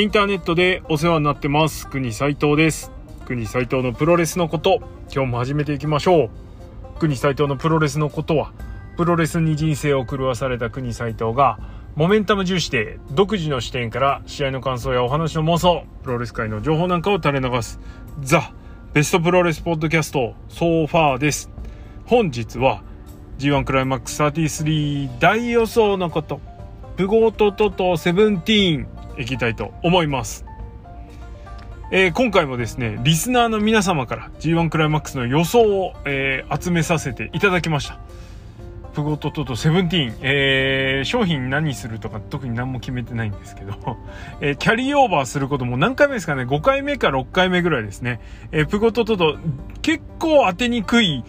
インターネットでお世話になってます。国斉藤です。国斉藤のプロレスのこと今日も始めていきましょう。国斉藤のプロレスのことはプロレスに人生を狂わされた国斉藤がモメンタム重視で独自の視点から試合の感想やお話の妄想プロレス界の情報なんかを垂れ流す The Best プロレスポッドキャスト So Far です。本日は G1 クライマックス33大予想のこと。プゴートトト seventeen。いきたいと思います。えー、今回もですね、リスナーの皆様から G1 クライマックスの予想を、えー、集めさせていただきました。プゴトトト seventeen、えー、商品何するとか特に何も決めてないんですけど、えー、キャリーオーバーすることも何回目ですかね ?5 回目か6回目ぐらいですね。えー、プゴトトト結構当てにくい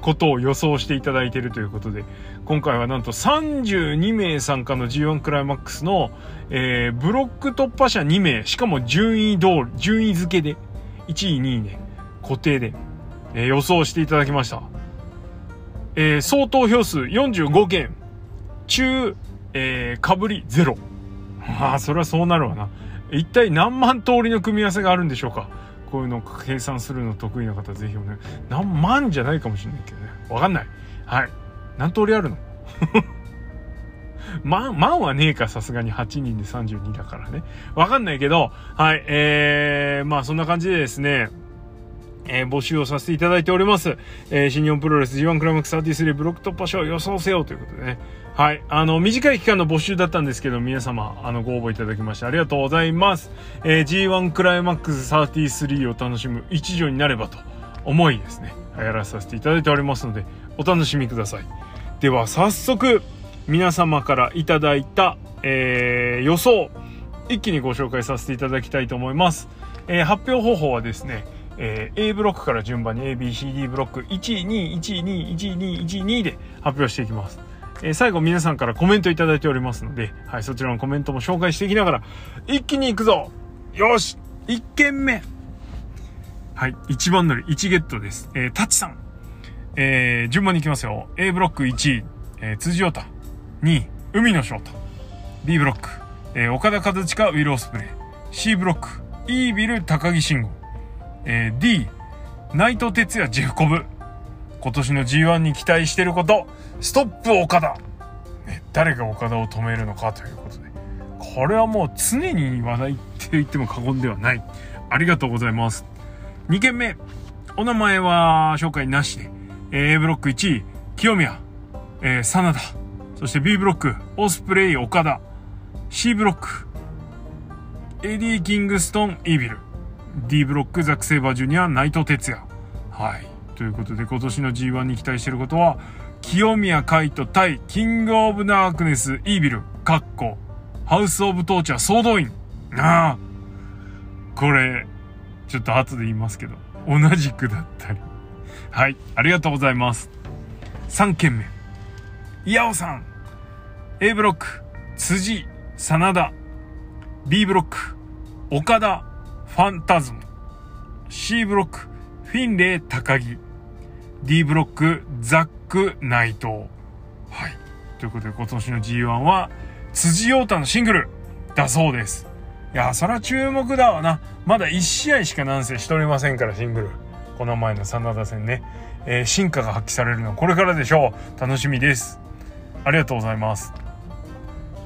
ことを予想していただいているということで、今回はなんと32名参加の G1 クライマックスの、えー、ブロック突破者2名、しかも順位通り、順位付けで、1位、2位ね、固定で、えー、予想していただきました。えー、総投票数45件、中、えー、被り0。まあ、それはそうなるわな。一体何万通りの組み合わせがあるんでしょうかこういうのを計算するの得意な方、ぜひおね、何万じゃないかもしれないけどね。わかんない。はい。何通りあるの？万、万はねえか、さすがに8人で32だからね。わかんないけど、はい、えー、まあそんな感じでですね、えー、募集をさせていただいております。えー、新日本プロレス G1 クライマックス33ブロック突破賞予想せよということでね。はい。あの、短い期間の募集だったんですけど、皆様、あの、ご応募いただきましてありがとうございます。えー、G1 クライマックス33を楽しむ一助になればと思いですね、やらさせていただいておりますので、お楽しみください。では、早速、皆様からいただいた、えー、予想、一気にご紹介させていただきたいと思います。えー、発表方法はですね、えー、A ブロックから順番に ABCD ブロック1位、2位、1位、2位、1位、2位、1位、2で発表していきます。えー、最後皆さんからコメントいただいておりますので、はい、そちらのコメントも紹介していきながら、一気に行くぞよし !1 件目はい、1番乗り、1ゲットです。えー、タッチさん。えー、順番に行きますよ。A ブロック1位、えー、辻太。2位、海野翔太。B ブロック、えー、岡田和親、ウィル・オスプレイ。C ブロック、イービル、高木慎吾。えー、D、内藤哲也、ジェフコブ。今年の G1 に期待してること、ストップ岡田。ね、誰が岡田を止めるのかということで。これはもう常に話題って言っても過言ではない。ありがとうございます。2件目。お名前は紹介なしで。A ブロック1位、清宮、えー、真田。そして B ブロック、オスプレイ、岡田。C ブロック、エディ・キングストン・イービル。D ブロック、ザック・セイバージュニア、内藤哲也。はい。ということで、今年の G1 に期待していることは、清宮海斗対キングオブダークネス、イービル、カッコ、ハウスオブトーチャー、総動員。ああ。これ、ちょっと後で言いますけど、同じくだったり。はい、ありがとうございます。3件目。イヤオさん。A ブロック、辻、真田。B ブロック、岡田、ファンタズム。C ブロック、フィンレイ、高木。D ブロック、ザック、内藤。はい。ということで今年の G1 は、辻陽太のシングルだそうです。いや、そら注目だわな。まだ1試合しかなんせしておりませんから、シングル。この前の真田戦ね。えー、進化が発揮されるのはこれからでしょう。楽しみです。ありがとうございます。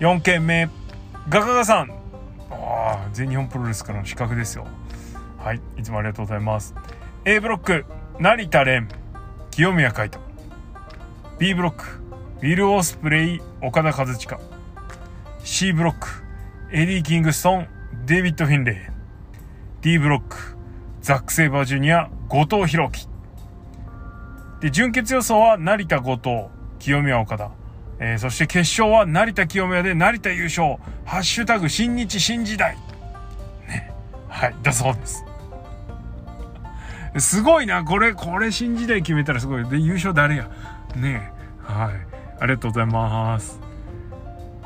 4件目。ガガガさん。あ、全日本プロレスからの刺客ですよ。はい。いつもありがとうございます。A ブロック、成田蓮、清宮海斗。B ブロック、ウィル・オスプレイ、オカダ・カズチカ。C ブロック、エディ・キングストン、デイビッド・フィンレイ。D ブロック、ザック・セイバージュニア、後藤洋央紀。で、準決予想は成田後藤、清宮岡田。えー、そして決勝は成田清宮で成田優勝。ハッシュタグ新日新時代。ね。はい、だそうです。すごいな。これ、これ新時代決めたらすごい。で、優勝誰や？ねはい。ありがとうございます。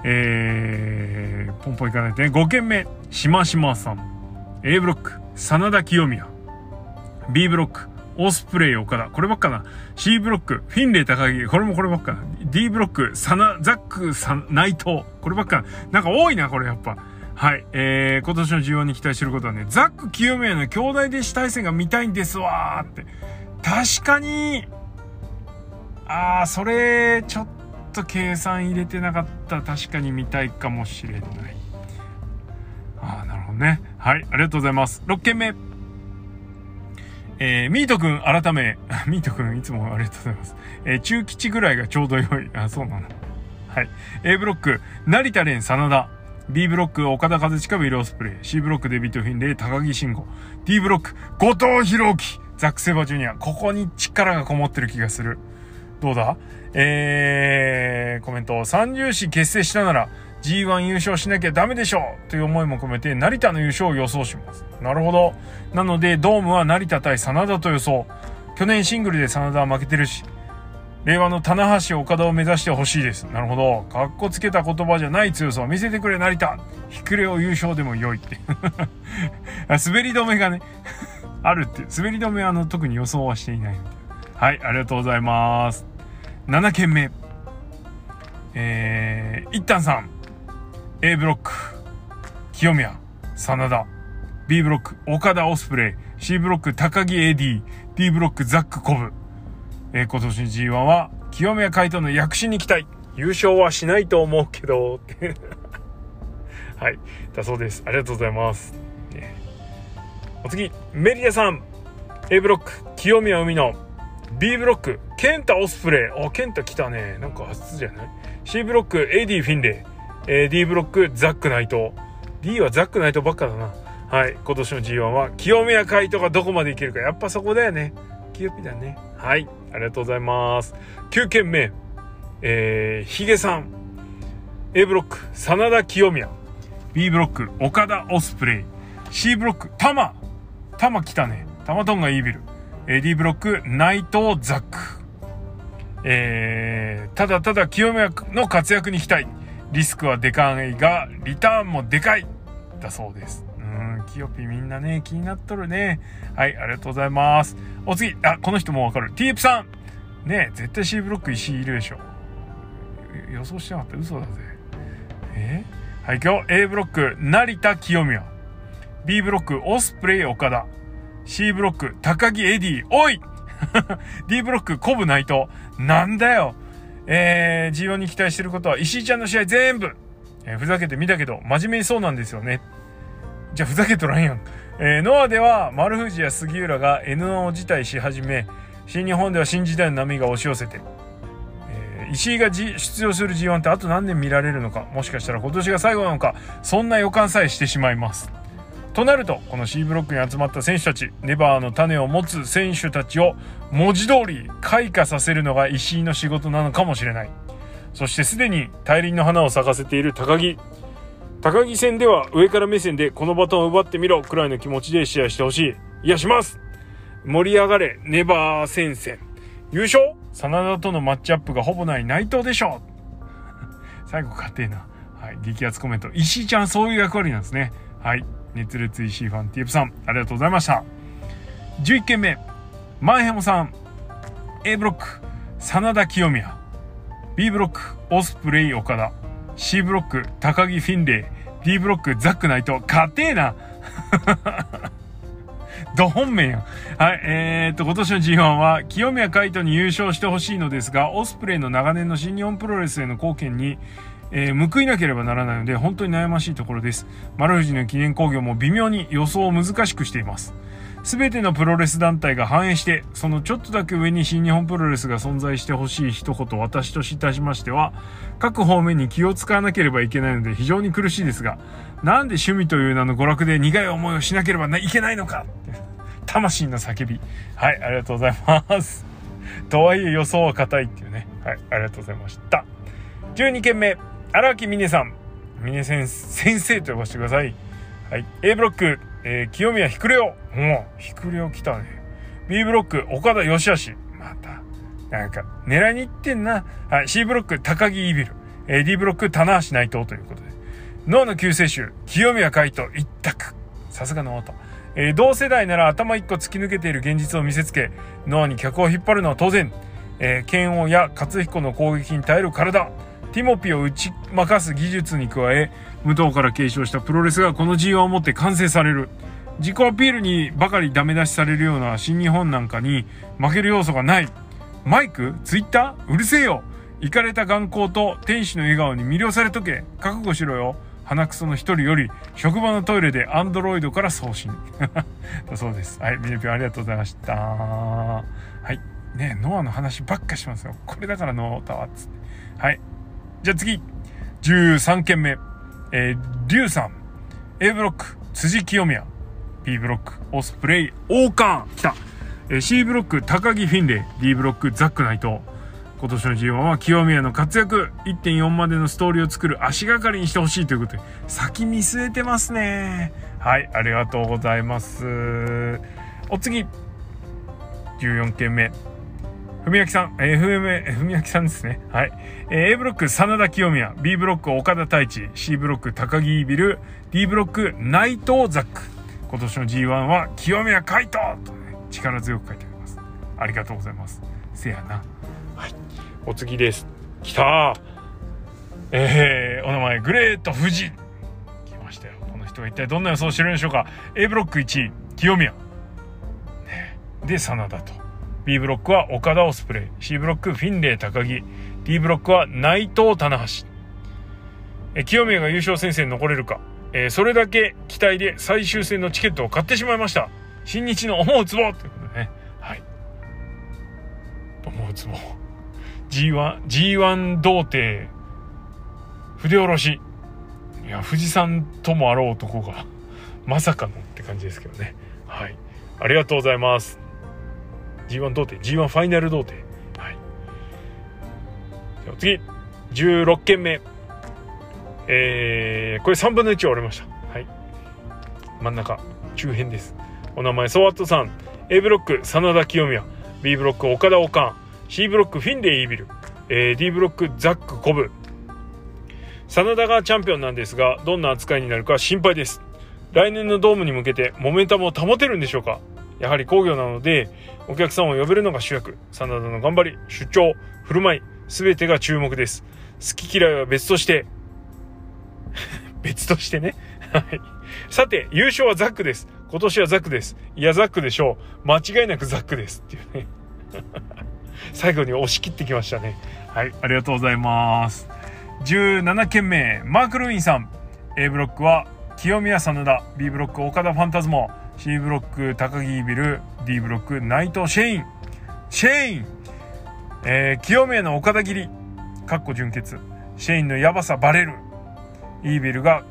えー、ポンポンいかないとね。5件目、しましまさん。A ブロック、真田清宮。B ブロック、オスプレイ岡田。こればっかな。C ブロック、フィンレイ高木。これもこればっかな。D ブロック、サナ、ザック、サ内藤。こればっかな。なんか多いな、これやっぱ。はい。えー、今年の G1 に期待してることはね、ザック清宮の兄弟弟子対戦が見たいんですわーって。確かに、あー、それ、ちょっと計算入れてなかった確かに見たいかもしれない。あー、なるほどね。はい。ありがとうございます。6件目。えー、ミートくん改め、ミートくんいつもありがとうございます。えー、中吉ぐらいがちょうど良い。あ、そうなの。はい。A ブロック、成田蓮、真田。B ブロック、岡田和親、ウィル・オスプレイ。C ブロック、デビット・フィンレイ、高木慎吾。D ブロック、後藤弘樹、ザック・セバジュニア。ここに力がこもってる気がする。どうだ？えー、コメント。三重士結成したなら、G1 優勝しなきゃダメでしょうという思いも込めて、成田の優勝を予想します。なるほど。なので、ドームは成田対真田と予想。去年シングルで真田は負けてるし、令和の棚橋岡田を目指してほしいです。なるほど。かっこつけた言葉じゃない強さを見せてくれ、成田。ひくれを優勝でも良いって。滑り止めがね あるって。滑り止めはあの特に予想はしていないはい、ありがとうございます。7件目。えー、一旦さん。A ブロック、清宮、真田。B ブロック、岡田オスプレイ。C ブロック、高木 AD。D ブロック、ザックコブ。えー、今年の G1 は、清宮海斗の躍進に期待。優勝はしないと思うけど、はい。だそうです。ありがとうございます。お次、メリアさん。A ブロック、清宮海野。B ブロック、ケンタオスプレイ。あ、ケンタ来たね。なんか初じゃない ?C ブロック、エディフィンレイ。えー、D ブロック、ザックナイト。D はザックナイトばっかだな。はい。今年の G1 は、清宮海斗がどこまでいけるか。やっぱそこだよね。清ピだね。はい。ありがとうございます。9件目。えー、ヒゲさん。A ブロック、真田清宮。B ブロック、岡田オスプレイ。C ブロック、タマ。タマ来たね。タマトンがイービル。えー、D ブロック、内藤ザック。えー、ただただ清宮の活躍に期待。リスクはでかいが、リターンもでかい。だそうです。うん、キヨピみんなね、気になっとるね。はい、ありがとうございます。お次、あ、この人もわかる。ティープさんね絶対 C ブロック石いるでしょ。予想してなかった嘘だぜ。え？はい、今日 A ブロック、成田清宮。B ブロック、オスプレイ岡田。C ブロック、高木エディ。おい !D ブロック、コブ内藤。なんだよえー、G1 に期待してることは、石井ちゃんの試合全部、えー、ふざけてみたけど、真面目にそうなんですよね。じゃあふざけとらんやん。えー、ノアでは丸藤や杉浦が N1 を辞退し始め、新日本では新時代の波が押し寄せて、えー、石井が出場する G1 ってあと何年見られるのか、もしかしたら今年が最後なのか、そんな予感さえしてしまいます。となると、この C ブロックに集まった選手たち、ネバーの種を持つ選手たちを文字通り開花させるのが石井の仕事なのかもしれない。そしてすでに大輪の花を咲かせている高木。高木戦では上から目線でこのバトンを奪ってみろくらいの気持ちで試合してほしい。いや、します盛り上がれ、ネバー戦線。優勝真田とのマッチアップがほぼない内藤でしょう 最後勝てえな。はい。激アツコメント。石井ちゃんそういう役割なんですね。はい。熱烈石井ファンティープさん、ありがとうございました。11件目。マンヘモさん。A ブロック、真田清宮。B ブロック、オスプレイ岡田。C ブロック、高木フィンレイ。D ブロック、ザックナイト。勝てえな ど本命やん。はい、えー、っと、今年の G1 は、清宮海斗に優勝してほしいのですが、オスプレイの長年の新日本プロレスへの貢献に、えー、報いなければならないので、本当に悩ましいところです。丸藤の記念工業も微妙に予想を難しくしています。すべてのプロレス団体が反映して、そのちょっとだけ上に新日本プロレスが存在してほしい一言、私といたしましては、各方面に気を使わなければいけないので非常に苦しいですが、なんで趣味という名の娯楽で苦い思いをしなければいけないのか？魂の叫び。はい、ありがとうございます。とはいえ予想は硬いっていうね。はい、ありがとうございました。12件目、荒木峰さん。峰先生と呼ばせてください。はい、A ブロック、えー、清宮ひくれお。もう、ひくれお来たね。B ブロック、岡田義し。また、なんか、狙いに行ってんな。はい、C ブロック、高木イビル。えー、D ブロック、棚橋内藤ということで。脳の救世主、清宮海斗一択。さすがの音。えー、同世代なら頭一個突き抜けている現実を見せつけ、ノアに客を引っ張るのは当然。えー、剣王や勝彦の攻撃に耐える体。ティモピを打ち負かす技術に加え、武藤から継承したプロレスがこの G1 をもって完成される。自己アピールにばかりダメ出しされるような新日本なんかに負ける要素がない。マイクツイッターうるせえよ。行かれた眼光と天使の笑顔に魅了されとけ。覚悟しろよ。鼻くその一人より職場のトイレでアンドロイドから送信。そうです。はいミネピョンありがとうございました。はい。ねノアの話ばっかしますよ。これだからノータワーっつって。はい。じゃあ次。13件目。えー、リュウさん。A ブロック辻清宮。B ブロックオスプレイ王冠。来た、えー、C ブロック高木フィンレイ。D ブロックザックナイト。今年の G1 は清宮の活躍。1.4までのストーリーを作る足がかりにしてほしいということで。先見据えてますね。はいありがとうございます。お次。14件目。文明さん、えー、文明さんですね。はい。えー、A ブロック、真田清宮。B ブロック、岡田太一。C ブロック、高木ビル。D ブロック、内藤ザック。今年の G1 は、清宮海斗とね、力強く書いてあります。ありがとうございます。せやな。はい。お次です。来たえー、お名前、グレート富士。来ましたよ。この人は一体どんな予想をしてるんでしょうか。A ブロック1位、清宮。ね、で、真田と。B ブロックは岡田オスプレイ。C ブロックフィンレイ高木。D ブロックは内藤棚橋。え清宮が優勝戦線に残れるか。えー、それだけ期待で最終戦のチケットを買ってしまいました。新日の思うツボということでね。はい。思うツボ。G1、G1 童貞。筆下ろし。いや、富士山ともあろう男が、まさかのって感じですけどね。はい。ありがとうございます。G1 童貞 G1 ファイナル童貞。はい。次。16件目。えー、これ3分の1終わりました。はい。真ん中中辺です。お名前ソワットさん。A ブロック真田清宮。B ブロック岡田オカン C ブロックフィンレイイービル、えー、D ブロックザックコブ。真田がチャンピオンなんですがどんな扱いになるか心配です。来年のドームに向けてモメンタムを保てるんでしょうか？やはり工業なのでお客さんを呼べるのが主役。真田の頑張り出張振る舞い全てが注目です。好き嫌いは別として 別としてね。はい。さて優勝はザックです。今年はザックです。いやザックでしょう。間違いなくザックです。っていうね。最後に押し切ってきましたね。はい。ありがとうございます。17件目マーク・ルインさん。A ブロックは清宮真田。B ブロック岡田ファンタズモ。C ブロック高木ビル D ブロック内藤シェイン。シェイン、えー、清宮の岡田切り。かっこ純潔。シェインのヤバさバレる。イービルが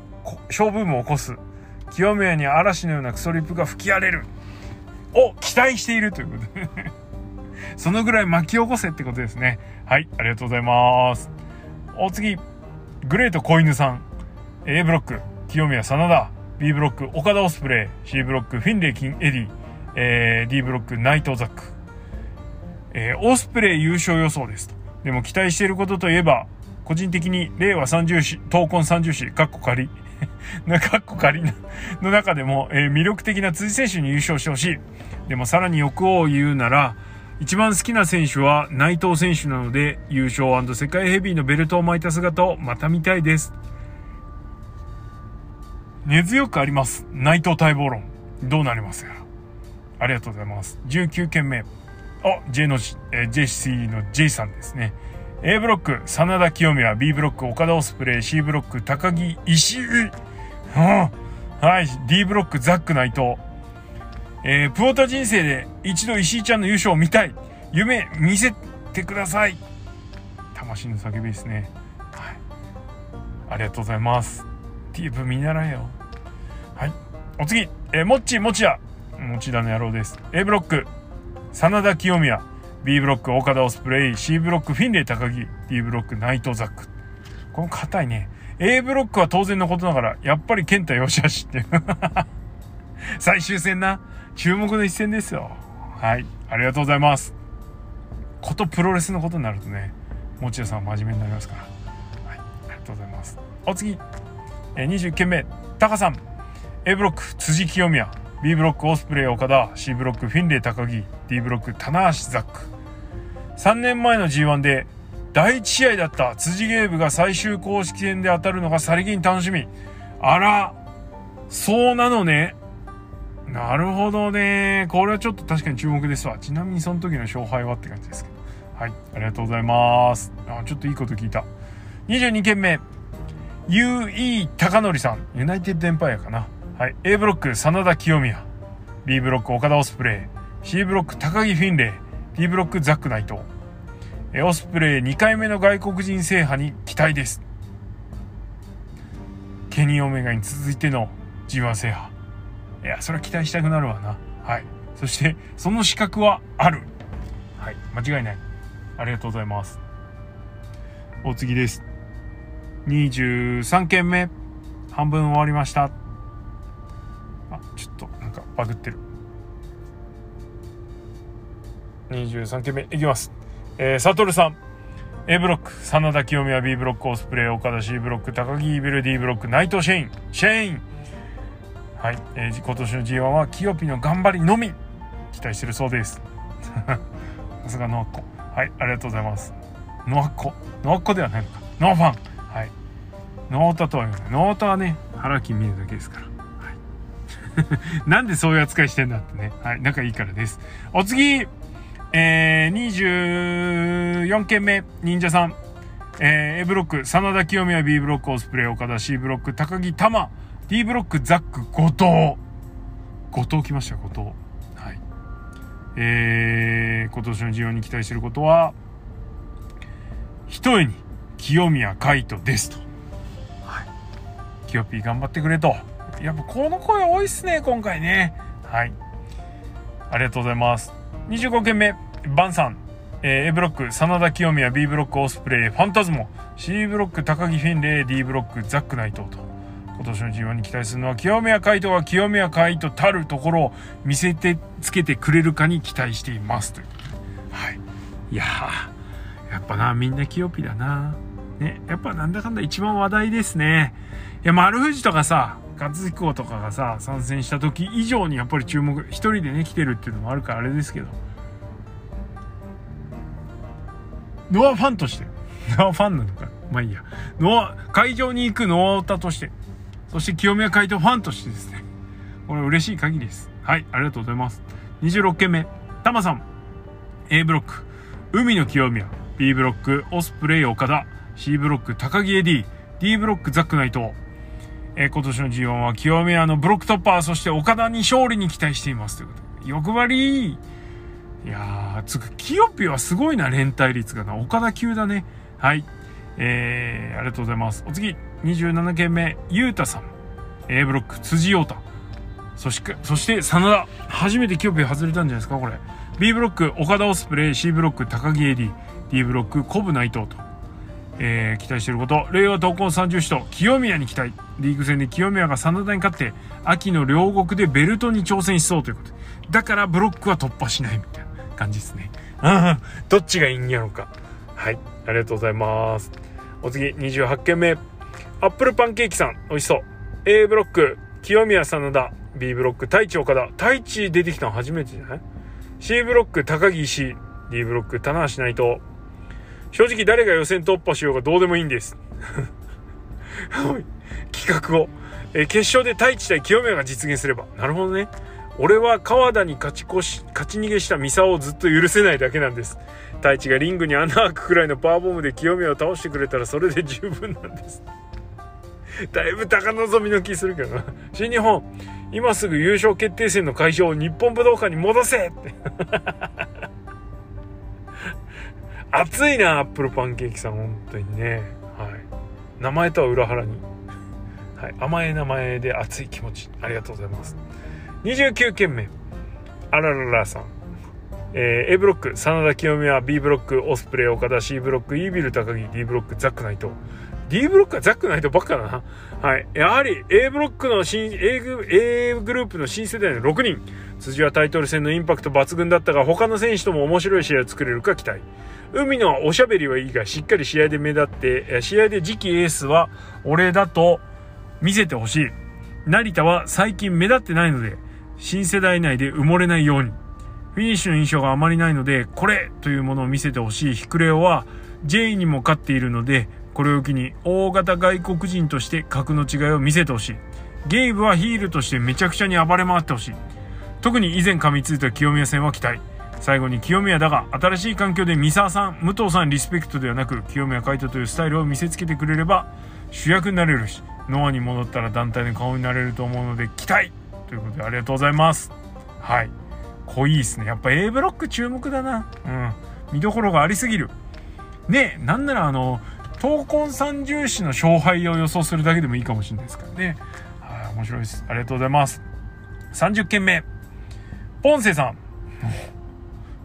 小ブームを起こす。清宮に嵐のようなクソリップが吹き荒れる。を期待しているということで。そのぐらい巻き起こせってことですね。はいありがとうございます。お次。グレート子犬さん。A ブロック。清宮真田。B ブロック岡田オスプレイ C ブロックフィンレイキンエディ、えー、D ブロック内藤ザック、えー、オスプレイ優勝予想ですと。でも期待していることといえば個人的に令和三銃士闘魂三銃士かっこ仮。なかっこ仮。の中でも、えー、魅力的な辻選手に優勝してほしい。でもさらに欲を言うなら一番好きな選手は内藤選手なので優勝世界ヘビーのベルトを巻いた姿をまた見たいです。根強くあります。内藤待望論。どうなりますやありがとうございます。19件目。あ、J の、えー、JC の J さんですね。A ブロック、真田清宮。B ブロック、岡田オスプレイ。C ブロック、高木石井。うん。はい。D ブロック、ザック内藤。えー、プオタ人生で一度石井ちゃんの優勝を見たい。夢見せてください。魂の叫びですね。はい。ありがとうございます。ティープ見習えよ。はい。お次、え、もっちもちや。もちだの野郎です。A ブロック、真田清宮。B ブロック、岡田オスプレイ。C ブロック、フィンレイ高木。D ブロック、内藤ザック。この硬いね。A ブロックは当然のことながら、やっぱり健太よしあしって。最終戦な。注目の一戦ですよ。はい。ありがとうございます。ことプロレスのことになるとね、持田さん真面目になりますから。はい。ありがとうございます。お次。20件目、タカさん。A ブロック、辻清宮。B ブロック、オスプレイ岡田。C ブロック、フィンレイ高木。D ブロック、棚橋ザック。3年前の G1 で、第1試合だった辻ゲームが最終公式戦で当たるのがさりげに楽しみ。あら、そうなのね。なるほどね。これはちょっと確かに注目ですわ。ちなみにその時の勝敗はって感じですけど。はい。ありがとうございます。あ、ちょっといいこと聞いた。22件目。UE 高則さん。ユナイテッドエンパイアかな。はい。A ブロック、真田清宮。B ブロック、岡田オスプレイ。C ブロック、高木フィンレイ。D ブロック、ザックナイト。オスプレイ2回目の外国人制覇に期待です。ケニー・オメガに続いての G1 制覇。いや、それは期待したくなるわな。はい。そして、その資格はある。はい。間違いない。ありがとうございます。お次です。23件目。半分終わりました。あ、ちょっとなんかバグってる。23件目いきます。えー、サトルさん。A ブロック、真田清宮 B ブロック、オスプレイ、岡田 C ブロック、鷹木イービル D ブロック、内藤シェイン、シェイン。はい、えー、今年の G1 はキヨピの頑張りのみ期待してるそうです。さすがノアッコ。はい、ありがとうございます。ノアッコ。ノアッコではないのか。ノアファン。はい。ノータとは言わない。ノータはね、腹筋見るだけですから。はい。なんでそういう扱いしてんだってね。はい、仲いいからです。お次えー、24件目、忍者さん。えー、A ブロック、真田清宮 B ブロック、オスプレイ、岡田 C ブロック、高木玉 D ブロック、ザック、後藤。後藤来ました、後藤。はい。えー、今年の G1 に期待してることは、ひとえに、清宮海斗ですと。はい。清ピー頑張ってくれと。やっぱこの声多いっすね、今回ね。はい。ありがとうございます。25件目、バンさん。えー、A ブロック、真田清宮、B ブロック、オスプレイ、ファンタズモ、C ブロック、高木フィンレイ、D ブロック、ザックナイトと。今年の G1 に期待するのは、清宮海斗が清宮海斗たるところを見せてつけてくれるかに期待しています。というはい。いやー、やっぱな、みんな清ピだな。ね、やっぱなんだかんだ一番話題ですね。いや、丸藤とかさ、勝彦とかがさ、参戦した時以上にやっぱり注目、一人でね、来てるっていうのもあるからあれですけど。ノアファンとして、ノアファンなのか。まあいいや。ノア、会場に行くノアオタとして、そして清宮海斗ファンとしてですね。これ嬉しい限りです。はい、ありがとうございます。26件目、タマさん。A ブロック、海野清宮。B ブロック、オスプレイ岡田。C ブロック、鷹木エディ。D ブロック、ザックナイト。えー、今年の G1 は清宮のブロックトッパー、そして岡田に勝利に期待しています。ということで。欲張りいやー、つく、キヨピはすごいな、連帯率がな。岡田級だね。はい。えー、ありがとうございます。お次、27件目、ゆうたさん。A ブロック、辻陽太。そして、そして、真田。初めてキヨピ外れたんじゃないですか、これ。B ブロック、岡田オスプレイ。C ブロック、鷹木エディ。D ブロック、コブ内藤と。えー、期待していること。令和闘魂三銃士と、清宮に期待。リーグ戦で清宮が真田に勝って、秋の両国でベルトに挑戦しそうということ。だからブロックは突破しないみたいな感じですね。ああ、どっちがいいんやろうか。はい、ありがとうございます。お次、28件目。アップルパンケーキさん、美味しそう。A ブロック、清宮真田。B ブロック、太一岡田。太一出てきたの初めてじゃない ?C ブロック、高木石。D ブロック、棚橋内藤。正直誰が予選突破しようがどうでもいいんです。企画を。え決勝で太一対清宮が実現すれば。なるほどね。俺は川田に勝ち越し、勝ち逃げしたミサをずっと許せないだけなんです。太一がリングに穴開くくらいのパワーボムで清宮を倒してくれたらそれで十分なんです。だいぶ高望みの気するけどな。新日本、今すぐ優勝決定戦の会場を日本武道館に戻せって熱いなアップルパンケーキさん本当にね。はい。名前とは裏腹に、はい、甘い名前で熱い気持ちありがとうございます。29件目。あらららさん。えー、A ブロック、真田清美は、B ブロック、オスプレイ、岡田、C ブロック、イービル、高木、D ブロック、ザックナイト。D ブロックはザックナイトばっかだな。はい。やはり A ブロックの新、A グ A グループの新世代の6人。辻はタイトル戦のインパクト抜群だったが、他の選手とも面白い試合を作れるか期待。海のおしゃべりはいいが、しっかり試合で目立って、試合で次期エースは俺だと見せてほしい。成田は最近目立ってないので、新世代内で埋もれないように。フィニッシュの印象があまりないので、これというものを見せてほしいヒクレオは、J にも勝っているので、これを機に大型外国人として格の違いを見せてほしい。ゲイブはヒールとしてめちゃくちゃに暴れ回ってほしい。特に以前噛みついた清宮戦は期待。最後に清宮だが新しい環境で三沢さん武藤さんリスペクトではなく清宮海斗というスタイルを見せつけてくれれば主役になれるしノアに戻ったら団体の顔になれると思うので期待。ということでありがとうございます。はい。濃いですね。やっぱ A ブロック注目だな。うん。見どころがありすぎる。ねなんならあの闘魂三重視の勝敗を予想するだけでもいいかもしれないですからね。はい面白いです。ありがとうございます。30件目。ポンセさん。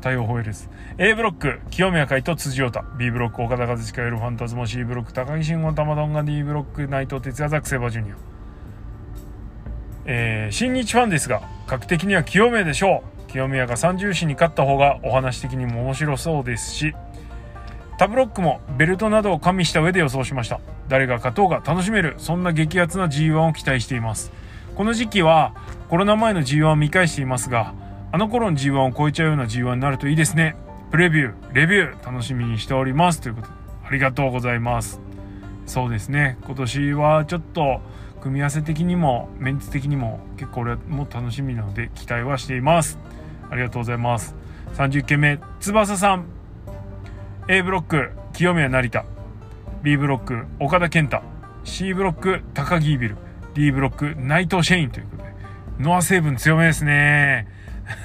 対応ホイールズ A ブロック清宮海と辻太。B ブロック岡田和親よるファンタズモ C ブロック高木慎吾玉どんが。D ブロック内藤哲也ザクセバジュニア。えー、新日ファンですが格的には清宮でしょう。清宮が三重視に勝った方がお話的にも面白そうですし。タブロックもベルトなどを加味した上で予想しました誰が勝とうが楽しめるそんな激アツな G1 を期待していますこの時期はコロナ前の G1 を見返していますがあの頃の G1 を超えちゃうような G1 になるといいですね。プレビュー、レビュー、楽しみにしております。ということで、ありがとうございます。そうですね、今年はちょっと、組み合わせ的にも、メンツ的にも、結構俺も楽しみなので、期待はしています。ありがとうございます。30件目、翼さん。A ブロック、清宮成田。B ブロック、岡田健太。C ブロック、高木ビル。D ブロック、内藤シェインということで、ノア成分強めですね。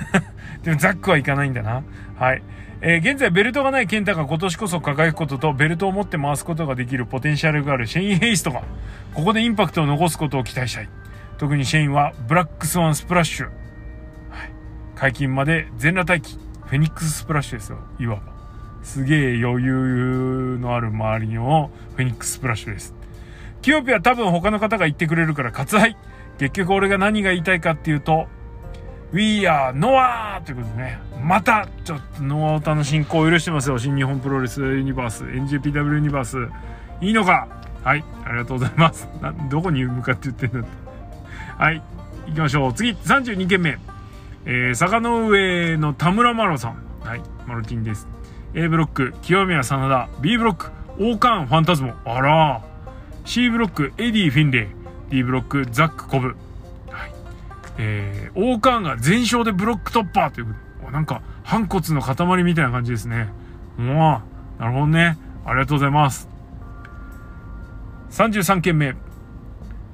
でもザックはいかないんだな。はい。えー、現在ベルトがないケンタが今年こそ輝くこととベルトを持って回すことができるポテンシャルがあるシェイン・ヘイストがここでインパクトを残すことを期待したい。特にシェインはブラックスワンスプラッシュ。はい。解禁まで全裸待機。フェニックススプラッシュですよ。いわば。すげえ余裕のある回りのフェニックスプラッシュです。キヨピは多分他の方が言ってくれるから割愛。結局俺が何が言いたいかっていうと、We are Noah! ということでね、また、ちょっとノアオタの侵攻を許してますよ。新日本プロレスユニバース、NJPW ユニバース。いいのか？はい、ありがとうございます。な どこに向かって言ってんだ。はい、行きましょう。次、32件目。えー、坂の上の田村麻呂さん。はい、マルティンです。A ブロック、清宮真田。B ブロック、オーカーンファンタズモ。あら C ブロック、エディ・フィンレイ。D ブロック、ザック・コブ。えー、オーカーンが全勝でブロック突破ということで、なんか、反骨の塊みたいな感じですね。もう、なるほどね。ありがとうございます。33件目。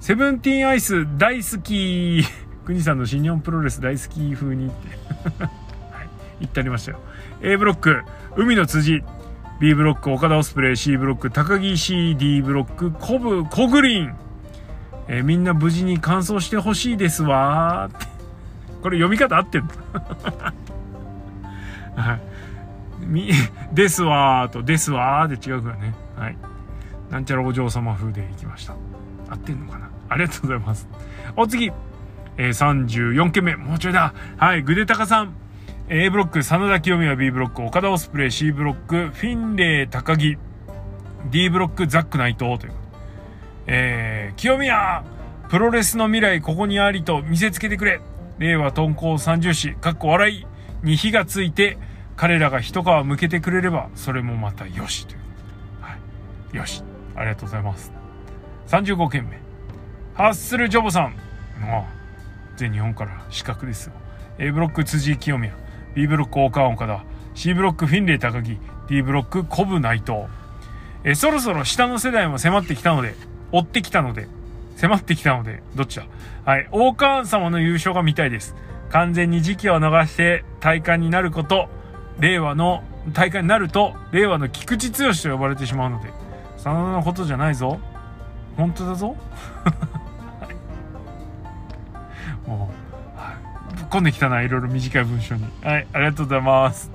セブンティーンアイス大好き。国さんの新日本プロレス大好き風にってはい、言ってありましたよ。A ブロック、海の辻。B ブロック、岡田オスプレイ。C ブロック、高木 C。D ブロック、コブ、コグリン。えー、みんな無事に完走してほしいですわ これ読み方合ってんの？はい。み、ですわと、ですわで違うからね。はい。なんちゃらお嬢様風でいきました。合ってんのかな？ありがとうございます。お次。えー、34件目。もうちょいだ。はい。グデタカさん。A ブロック、真田清宮 B ブロック、岡田オスプレイ C ブロック、フィンレイ高木。D ブロック、ザック内藤という。えー、清宮プロレスの未来ここにありと見せつけてくれ。令和敦煌三重士かっこ笑いに火がついて彼らが一皮向けてくれればそれもまたよしという、はい、よし。ありがとうございます。35件目。ハッスルジョボさん。もう全日本から資格ですよ。A ブロック辻清宮 B ブロック大川岡田 C ブロックフィンレイ高木 D ブロックコブ内藤えそろそろ下の世代も迫ってきたので追ってきたので、迫ってきたので、どっちだ？はい。王冠様の優勝が見たいです。完全に時期を逃して体感になること、令和の、大会になると、令和の菊池剛と呼ばれてしまうので、真田のことじゃないぞ。本当だぞ。もう、込んできたな、いろいろ短い文章に。はい、ありがとうございます。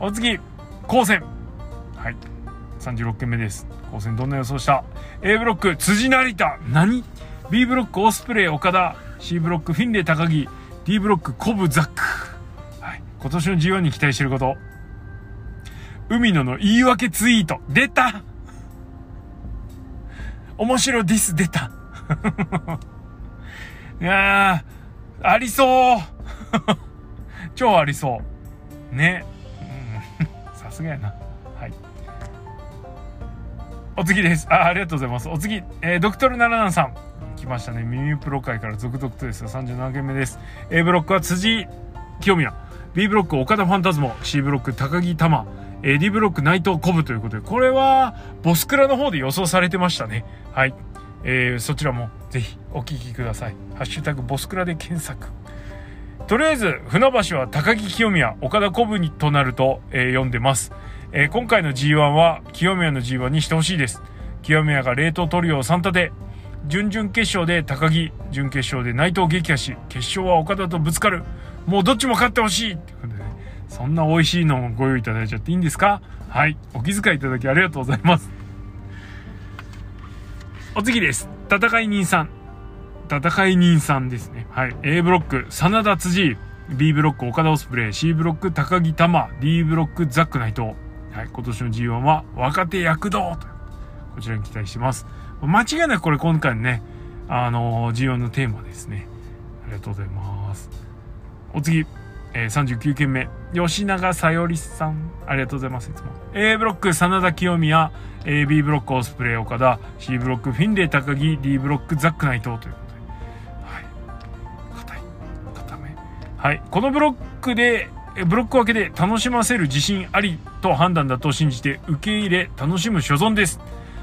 お次、高専。はい。36件目です。高専どんな予想した ?A ブロック、辻成田。何 ?B ブロック、オスプレイ、岡田。C ブロック、フィンレイ、高木。D ブロック、コブ、ザック。はい。今年の G1 に期待してること。海野の言い訳ツイート。出た面白ディス出た。いやー、ありそう 超ありそう。ね。さすがやな。はい。お次です。あ、ありがとうございます。お次、えー、ドクトル77さん。来ましたね。耳プロ界から続々とですが、37件目です。A ブロックは辻清宮。B ブロック岡田ファンタズモ。C ブロック高木玉。えー、D ブロック内藤コブということで、これは、ボスクラの方で予想されてましたね。はい。えー、そちらもぜひお聞きください。ハッシュタグボスクラで検索。とりあえず、船橋は高木清宮、岡田コブにとなると、えー、読んでます。えー、今回の G1 は清宮の G1 にしてほしいです。清宮が冷凍トリオを3立て、準々決勝で高木、準決勝で内藤撃破し、決勝は岡田とぶつかる。もうどっちも勝ってほしいってことでね、そんな美味しいのをご用意いただいちゃっていいんですか？はい。お気遣いいただきありがとうございます。お次です。戦い人さん。戦い人さんですね。はい。A ブロック、真田辻。B ブロック、岡田オスプレイ。C ブロック、高木玉。D ブロック、ザック内藤。はい、今年の G1 は若手躍動こちらに期待してます。間違いなくこれ今回のね、あのー、G1 のテーマですね。ありがとうございます。お次、えー、39件目、吉永さよりさん。ありがとうございます、いつも。A ブロック、真田清宮、A、B ブロック、オスプレイ、岡田、C ブロック、フィンレイ、高木、D ブロック、ザック、内藤ということで。はい。硬い。硬め。はい。このブロックで、ブロック分けで楽しませる自信ありと判断だと信じて受け入れ楽しむ所存です。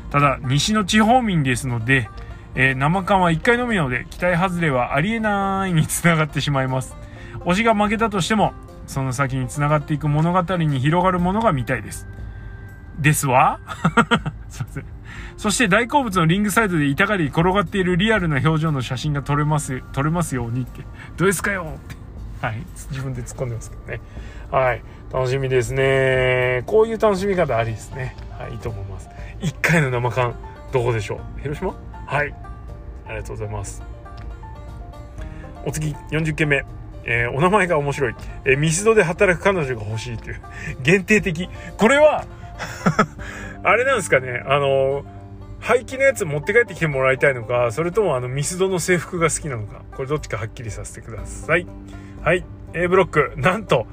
ただ、西の地方民ですので、えー、生缶は1回のみなので、期待外れはありえないにつながってしまいます。推しが負けたとしても、その先につながっていく物語に広がるものが見たいです。ですわ すいません。そして大好物のリングサイドで板狩り転がっているリアルな表情の写真が撮れます、撮れますようにって。どうですかよって。はい。自分で突っ込んでますけどね。はい。楽しみですね。こういう楽しみ方ありですね。はい。いいと思います。1回の生缶、どこでしょう？広島？はい。ありがとうございます。お次、40件目。えー、お名前が面白い。えー、ミスドで働く彼女が欲しいという。限定的。これは あれなんですかね。あの廃棄のやつ持って帰ってきてもらいたいのか、それともあのミスドの制服が好きなのか、これどっちかはっきりさせてください。はい。A ブロック、なんと、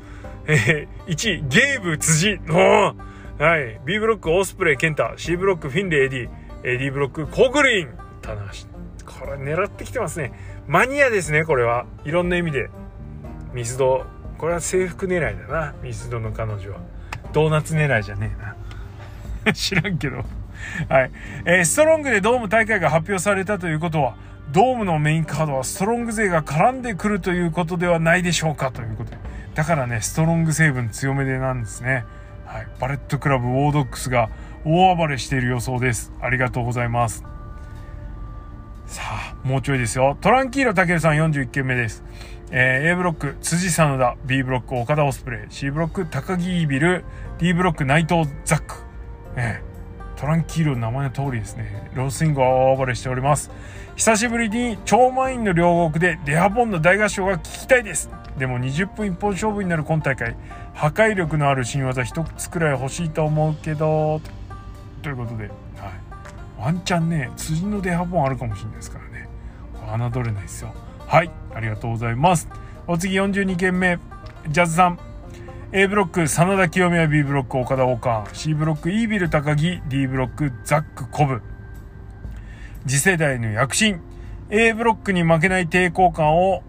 えー、1位、ゲーブ辻。おはい。B ブロック、オースプレイ、ケンタ。C ブロック、フィンレイ、エディ。D ブロック、コグリン。棚橋。これ狙ってきてますね。マニアですね、これは。いろんな意味で。ミスド。これは制服狙いだな。ミスドの彼女は。ドーナツ狙いじゃねえな。知らんけど。はい。えー、ストロングでドーム大会が発表されたということは、ドームのメインカードはストロング勢が絡んでくるということではないでしょうかということで。だからね、ストロング成分強めでなんですね。はい。バレットクラブウォードッグスが大暴れしている予想です。ありがとうございます。さあ、もうちょいですよ。トランキーロたけるさん41件目です。えー、A ブロック、辻真田。B ブロック、岡田オスプレイ。C ブロック、高木イビル。D ブロック、内藤ザック。えー、トランキーロの名前の通りですね。ロースイングは大暴れしております。久しぶりに超満員の両国でデハボンの大合唱が聞きたいですでも20分一本勝負になる今大会破壊力のある新技一つくらい欲しいと思うけどということで、はい、ワンチャンね辻のデハボンあるかもしれないですからね侮れないですよはいありがとうございます。お次42件目ジャズさん。A ブロック真田清宮 B ブロック岡田岡 C ブロックイービル高木。D ブロックザックコブ。次世代の躍進。A ブロックに負けない抵抗感を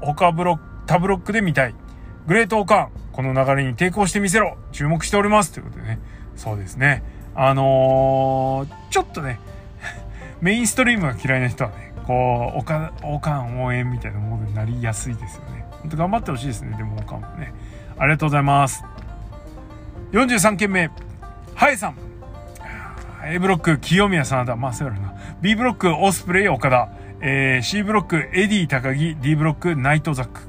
他ブロック、他ブロックで見たい。グレートオカン、この流れに抵抗してみせろ。注目しております。ということでね。そうですね。あのー、ちょっとね、メインストリームが嫌いな人はね、こう、オカ、オカン応援みたいなものになりやすいですよね。ほんと頑張ってほしいですね、でもオカンもね。ありがとうございます。43件目、ハイさん。A ブロック、清宮真田。まあ、そうやろな。B ブロック、オスプレイ、岡田。えー、C ブロック、エディ、高木。D ブロック、ナイト、ザック。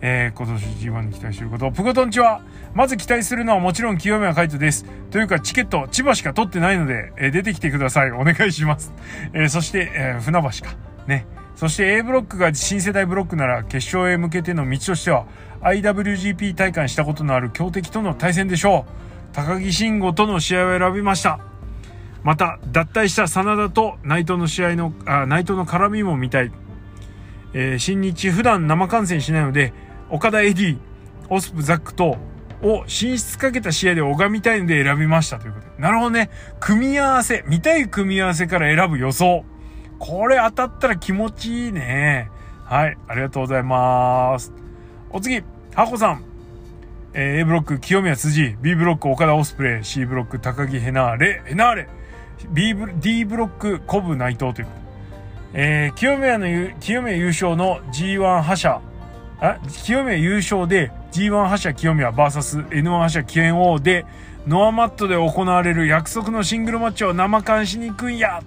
えー、今年 G1 に期待していること。プゴトンチは、まず期待するのはもちろん清宮海斗です。というか、チケット、千葉しか取ってないので、えー、出てきてください。お願いします。えー、そして、えー、船橋か。ね。そして A ブロックが新世代ブロックなら決勝へ向けての道としては IWGP 大会したことのある強敵との対戦でしょう。高木慎吾との試合を選びました。また脱退した真田と内藤の試合のあ内藤の絡みも見たい、えー、新日普段生観戦しないので岡田エディオスプザックとを進出かけた試合で拝みたいので選びましたということで。なるほどね。組み合わせ、見たい組み合わせから選ぶ予想。これ当たったら気持ちいいね。はい、ありがとうございます。お次、ハコさん。えー、A ブロック、清宮辻。B ブロック、岡田オスプレイ。C ブロック、高木ヘナーレ。ヘナーレ。B ブ、D ブロック、コブ内藤ということえー、清宮の、清宮優勝の G1 覇者。あ、清宮優勝で G1 覇者清宮 VSN1 覇者キエン王で、ノアマットで行われる約束のシングルマッチを生監しに行くんや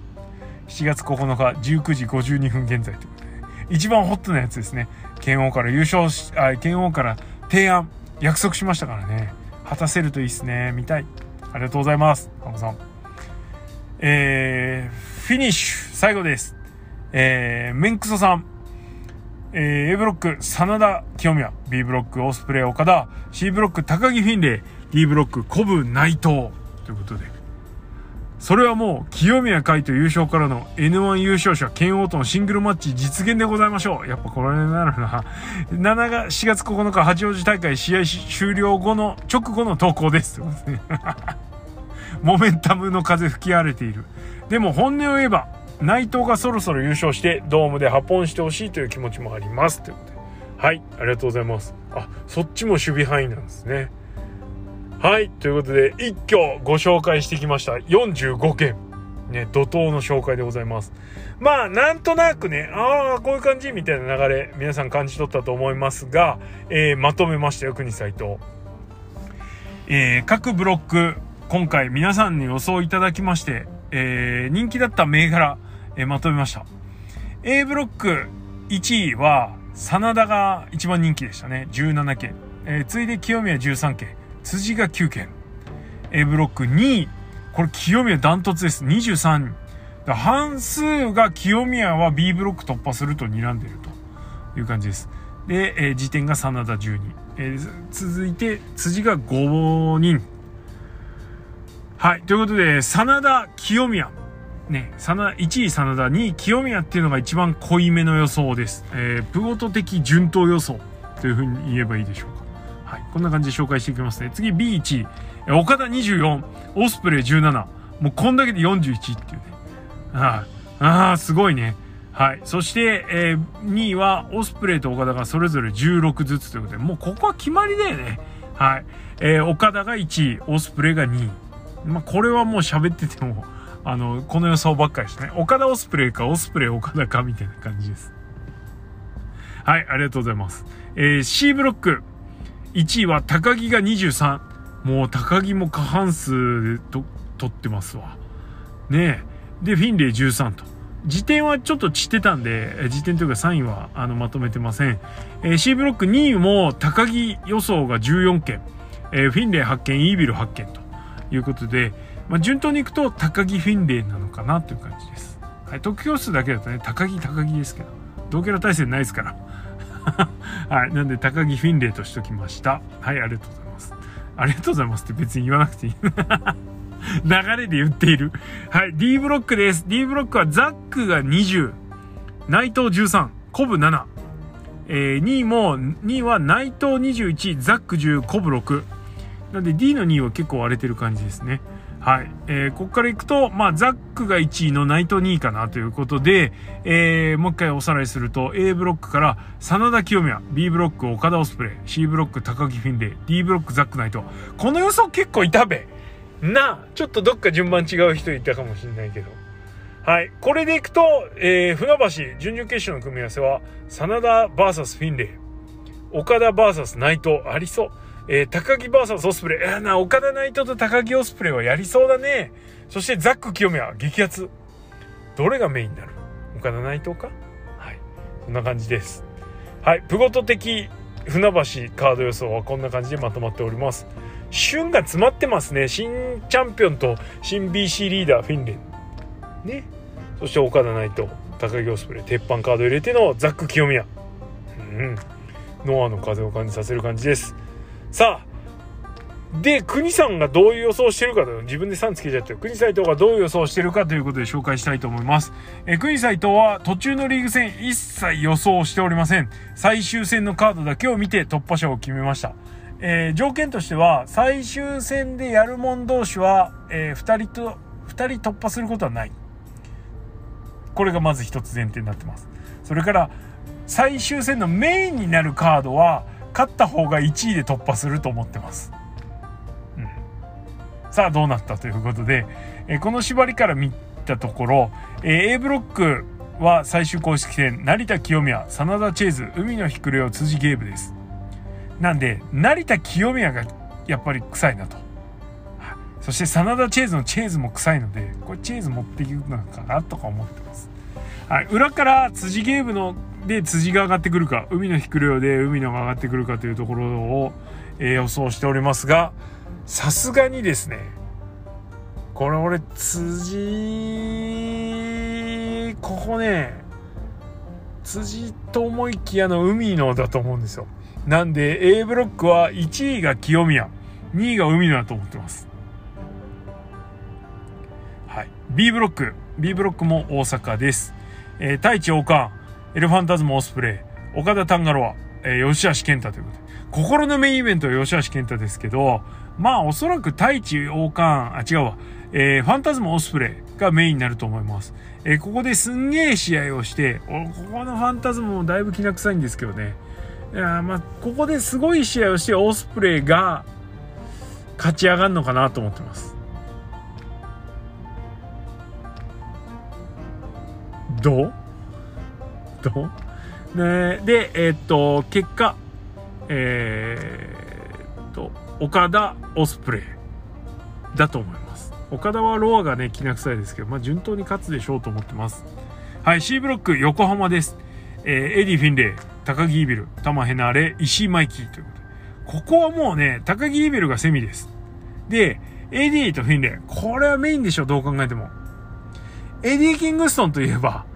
7月9日19時52分現在ということで、一番ホットなやつですね。剣王から優勝し、あ、剣王から提案、約束しましたからね。果たせるといいっすね。見たい。ありがとうございます。ハモさん。えー、フィニッシュ、最後です。えー、メンクソさん。えー、A ブロック、真田清宮。B ブロック、オスプレイ岡田。C ブロック、高木フィンレイ。D ブロック、コブ内藤。ということで。それはもう、清宮海斗優勝からの N1 優勝者、剣王とのシングルマッチ実現でございましょう。やっぱこれになるな。7が、4月9日八王子大会試合終了後の、直後の投稿です。モメンタムの風吹き荒れている。でも本音を言えば、内藤がそろそろ優勝してドームで発本してほしいという気持ちもあります。ということで。はい、ありがとうございます。あ、そっちも守備範囲なんですね。はい。ということで、一挙ご紹介してきました。45件。ね、怒涛の紹介でございます。まあ、なんとなくね、ああ、こういう感じみたいな流れ、皆さん感じ取ったと思いますが、えー、まとめましたよ、国サイト。えー、各ブロック、今回皆さんに予想いただきまして、えー、人気だった銘柄、え、まとめました。A ブロック1位は、真田が一番人気でしたね。17件。えー、次いで清宮13件。辻が9件。A ブロック2位。これ清宮ダントツです。23人。半数が清宮は B ブロック突破すると睨んでるという感じです。で、えー、時点が真田12。えー、続いて辻が5人。はい。ということで、真田、清宮。ね、真田、1位真田、2位清宮っていうのが一番濃いめの予想です。えー、プゴト的順当予想というふうに言えばいいでしょうか。はい。こんな感じで紹介していきますね。次 B1 位。岡田24、オスプレイ17。もうこんだけで41っていうね。ああ、ああ、すごいね。はい。そして、えー、2位はオスプレイと岡田がそれぞれ16ずつということで、もうここは決まりだよね。はい。えー、岡田が1位、オスプレイが2位。まあ、これはもう喋ってても、あの、この予想ばっかりですね。岡田オスプレイか、オスプレイ岡田か、みたいな感じです。はい、ありがとうございます。えー、C ブロック。1位は高木が23。もう高木も過半数でと取ってますわ。ねえ。で、フィンレイ13と。時点はちょっと散ってたんで、時点というか3位はあのまとめてません。えー、C ブロック2位も高木予想が14件。えー、フィンレイ8件、イービル8件ということで、まあ、順当にいくと高木フィンレイなのかなという感じです。はい、得票数だけだとね、高木高木ですけど、同キャラ対戦ないですから。はい。なんで、高木フィンレイとしときました。はい、ありがとうございます。ありがとうございますって別に言わなくていい。流れで言っている。はい、D ブロックです。D ブロックはザックが20、内藤13、コブ7。えー、2位も、2位は内藤21、ザック10、コブ6。なんで D の2位は結構割れてる感じですね。はい。えー、ここから行くと、まあ、ザックが1位のナイト2位かなということで、えー、もう一回おさらいすると、A ブロックから、真田清宮、B ブロック岡田オスプレイ、C ブロック高木フィンレイ、D ブロックザックナイト。この予想結構いたべ。なあ、ちょっとどっか順番違う人いたかもしんないけど。はい。これでいくと、えー、船橋、準々決勝の組み合わせは、真田 VS フィンレイ、岡田 VS ナイト、ありそう。えー、高木 VS オスプレイ。えー、な、岡田内藤と高木オスプレイはやりそうだね。そしてザック清宮、激アツ。どれがメインになる？岡田内藤か？はい。こんな感じです。はい。プゴト的船橋カード予想はこんな感じでまとまっております。旬が詰まってますね。新チャンピオンと新 BC リーダーフィンレン。ね。そして岡田内藤、高木オスプレイ、鉄板カード入れてのザック清宮。うん。ノアの風を感じさせる感じです。さあで、国さんがどういう予想してるかと、自分で3つけちゃってる。国斎藤がどういう予想してるかということで紹介したいと思います。え国斎藤は途中のリーグ戦一切予想しておりません。最終戦のカードだけを見て突破者を決めました。えー、条件としては、最終戦でやる者同士は、えー、2人と、2人突破することはない。これがまず一つ前提になってます。それから、最終戦のメインになるカードは、勝った方が1位で突破すると思ってます。うん。さあ、どうなったということで、えー、この縛りから見たところ、えー、A ブロックは最終公式戦、成田清宮、真田チェーズ、海の日暮れを辻ゲームです。なんで、成田清宮がやっぱり臭いなと。そして真田チェーズのチェーズも臭いので、これチェーズ持っていくのかなとか思ってます。はい、裏から辻ゲームので辻が上がってくるか、海の日暮れよで海のが上がってくるかというところを、えー、予想しておりますが、さすがにですね、これ俺辻、ここね、辻と思いきやの海のだと思うんですよ。なんで A ブロックは1位が清宮、2位が海野だと思ってます。はい。B ブロック、B ブロックも大阪です。えー、太一王冠、エルファンタズムオスプレイ、岡田タンガロア、えー、吉橋健太ということで。心のメインイベントは吉橋健太ですけど、まあおそらく太一王冠、あ、違うわ、えー、ファンタズムオスプレイがメインになると思います。えー、ここですんげえ試合をして、ここのファンタズムもだいぶきな臭いんですけどね。いやまあここですごい試合をしてオスプレイが勝ち上がるのかなと思ってますどう？どうねでえー、っと結果えー、っと岡田オスプレイだと思います岡田はロアがねきな臭いですけどまあ順当に勝つでしょうと思ってますはい C ブロック横浜ですえー、エディ・フィンレイ高木イビル、タマ、ヘナーレ、石井マイキーということで。ここはもうね、高木イビルがセミです。で、エディとフィンレイ。これはメインでしょ、どう考えても。エディ・キングストンといえば、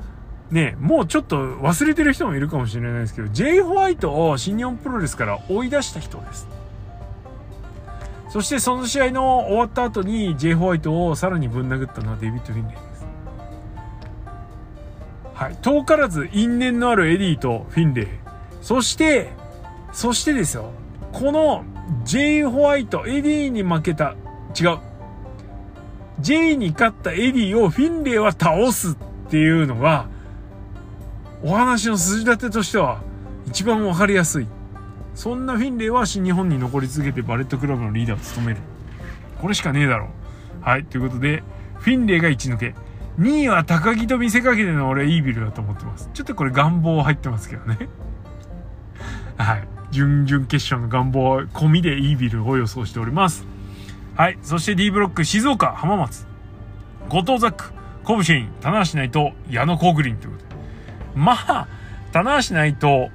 ね、もうちょっと忘れてる人もいるかもしれないですけど、J ホワイトを新日本プロレスから追い出した人です。そしてその試合の終わった後に J ホワイトをさらにぶん殴ったのはデビッド・フィンレイです。はい。遠からず因縁のあるエディとフィンレイ。そして、そしてですよ、この ジェイ・ホワイト、エディに負けた、違う。J に勝ったエディをフィンレイは倒すっていうのが、お話の筋立てとしては一番わかりやすい。そんなフィンレイは新日本に残り続けてバレットクラブのリーダーを務める。これしかねえだろう。はい。ということで、フィンレイが一抜け。2位は高木と見せかけての俺イービルだと思ってます。ちょっとこれ願望入ってますけどね。はい。準々決勝の願望込みでイービルを予想しております。はい。そして D ブロック、静岡、浜松、後藤ザック、コブシェイン、棚橋内藤、矢野コーグリンということで。まあ、棚橋内藤、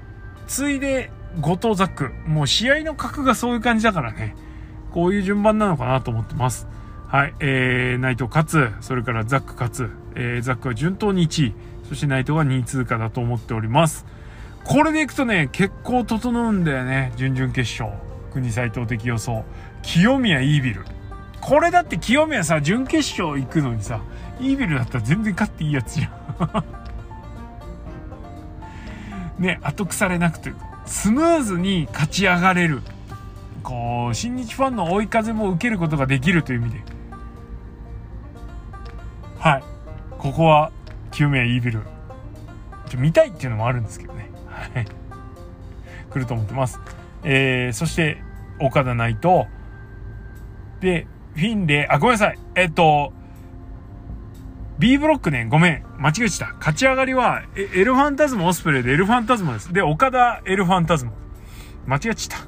ついで後藤ザック、もう試合の格がそういう感じだからね。こういう順番なのかなと思ってます。はい。えー、内藤勝つ、それからザック勝つ、えー、ザックは順当に1位、そして内藤は2位通過だと思っております。これでいくとね、結構整うんだよね。準々決勝。国斎藤的予想。清宮イービル。これだって清宮さ、準決勝行くのにさ、イービルだったら全然勝っていいやつじゃん。ね、後腐れなくて、スムーズに勝ち上がれる。こう、新日ファンの追い風も受けることができるという意味で。はい。ここは、清宮イービル。ちょ見たいっていうのもあるんですけどね。はい。来ると思ってます。えー、そして、岡田内藤。で、フィンレイ、あ、ごめんなさい。えっと、B ブロックね、ごめん。間違えちゃった。勝ち上がりは、エルファンタズムオスプレイでエルファンタズムです。で、岡田エルファンタズム。間違えちゃっ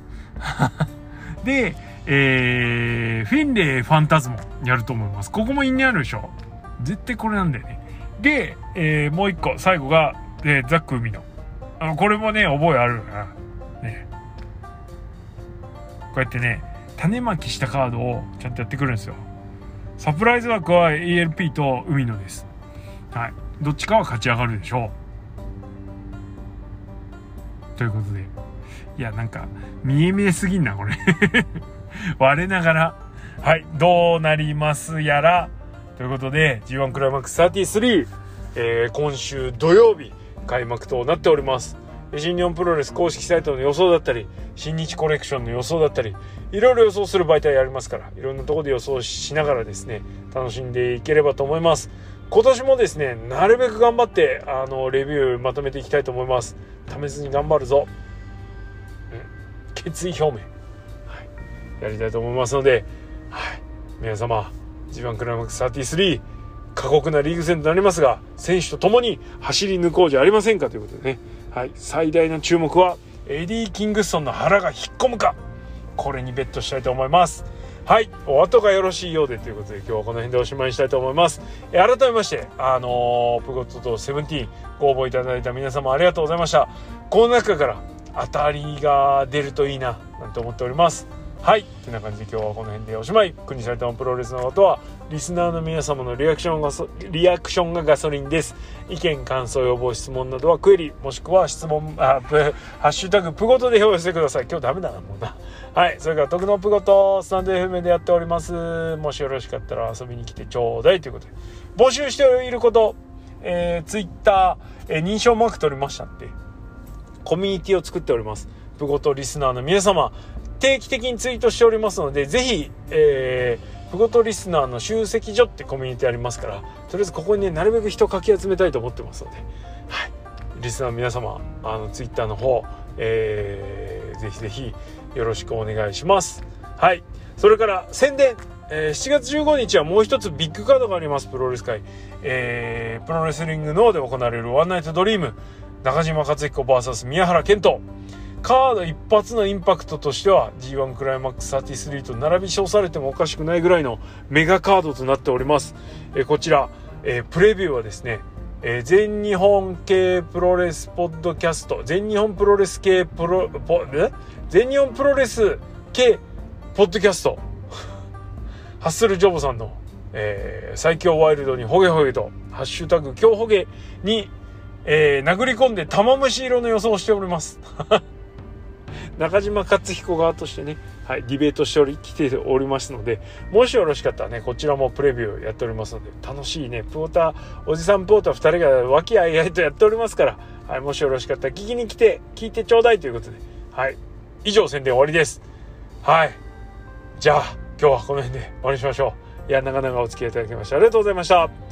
た。で、えー、フィンレイファンタズムやると思います。ここも因にあるでしょ絶対これなんだよね。で、えー、もう一個、最後が、えー、ザック海の。あの、これもね、覚えあるな。ね。こうやってね、種まきしたカードをちゃんとやってくるんですよ。サプライズ枠は ELP と海野です。はい。どっちかは勝ち上がるでしょう。ということで。いや、なんか、見え見えすぎんな、これ 我ながら。はい。どうなりますやら。ということで、G1 クライマックス33、えー、今週土曜日、開幕となっております。新日本プロレス公式サイトの予想だったり新日コレクションの予想だったりいろいろ予想する媒体ありますからいろんなところで予想しながらですね楽しんでいければと思います。今年もですねなるべく頑張ってあのレビューまとめていきたいと思います。試めずに頑張るぞ、うん、決意表明、はい、やりたいと思いますので、はい、皆様 G1 クライマックス33過酷なリーグ戦となりますが選手と共に走り抜こうじゃありませんかということでね。はい、最大の注目はエディ・キングストンの腹が引っ込むか。これにベットしたいと思います。はい。お後がよろしいようでということで今日はこの辺でおしまいにしたいと思います。改めましてあのー、プゴットとセブンティーンご応募いただいた皆様ありがとうございました。この中から当たりが出るといいななんて思っております。はい。ってな感じで今日はこの辺でおしまい。国サイトのプロレスのことはリスナーの皆様のリアクションがリアクションがガソリンです。意見感想要望質問などはクエリもしくは質問あプハッシュタグプゴトで表示してください。今日ダメだなもうな。はい。それから徳のプゴトスタンド FM でやっております。もしよろしかったら遊びに来てちょうだいということで。募集していることえー、ツイッター、えー、認証マーク取りましたって。コミュニティを作っております。プゴトリスナーの皆様。定期的にツイートしておりますので、ぜひ、えー、プゴトリスナーの集積所ってコミュニティありますから、とりあえずここにね、なるべく人かき集めたいと思ってますので、はい。リスナーの皆様、あの、ツイッターの方、えー、ぜひぜひよろしくお願いします。はい。それから宣伝。えー、7月15日はもう一つビッグカードがあります、プロレス界。えー、プロレスリングノアで行われるワンナイトドリーム。中島克彦 VS 宮原健人。カード一発のインパクトとしては G1 クライマックス33と並び称されてもおかしくないぐらいのメガカードとなっております。えこちら、えプレビューはですね、え全日本系プロレスポッドキャスト、全日本プロレス系プロ、ポ全日本プロレス系ポッドキャスト、ハッスルジョボさんの、えー、最強ワイルドにホゲホゲと、ハッシュタグ今日ホゲに、えー、殴り込んで玉虫色の予想をしております。中島克彦側としてね、はい、ディベートしており、来ておりますので、もしよろしかったらね、こちらもプレビューやっておりますので、楽しいね、プーター、おじさんプーター2人が和気あいあいとやっておりますから、はい、もしよろしかったら聞きに来て、聞いてちょうだいということで、はい、以上宣伝終わりです。はい。じゃあ、今日はこの辺で終わりにしましょう。いや、長々お付き合いいただきましてありがとうございました。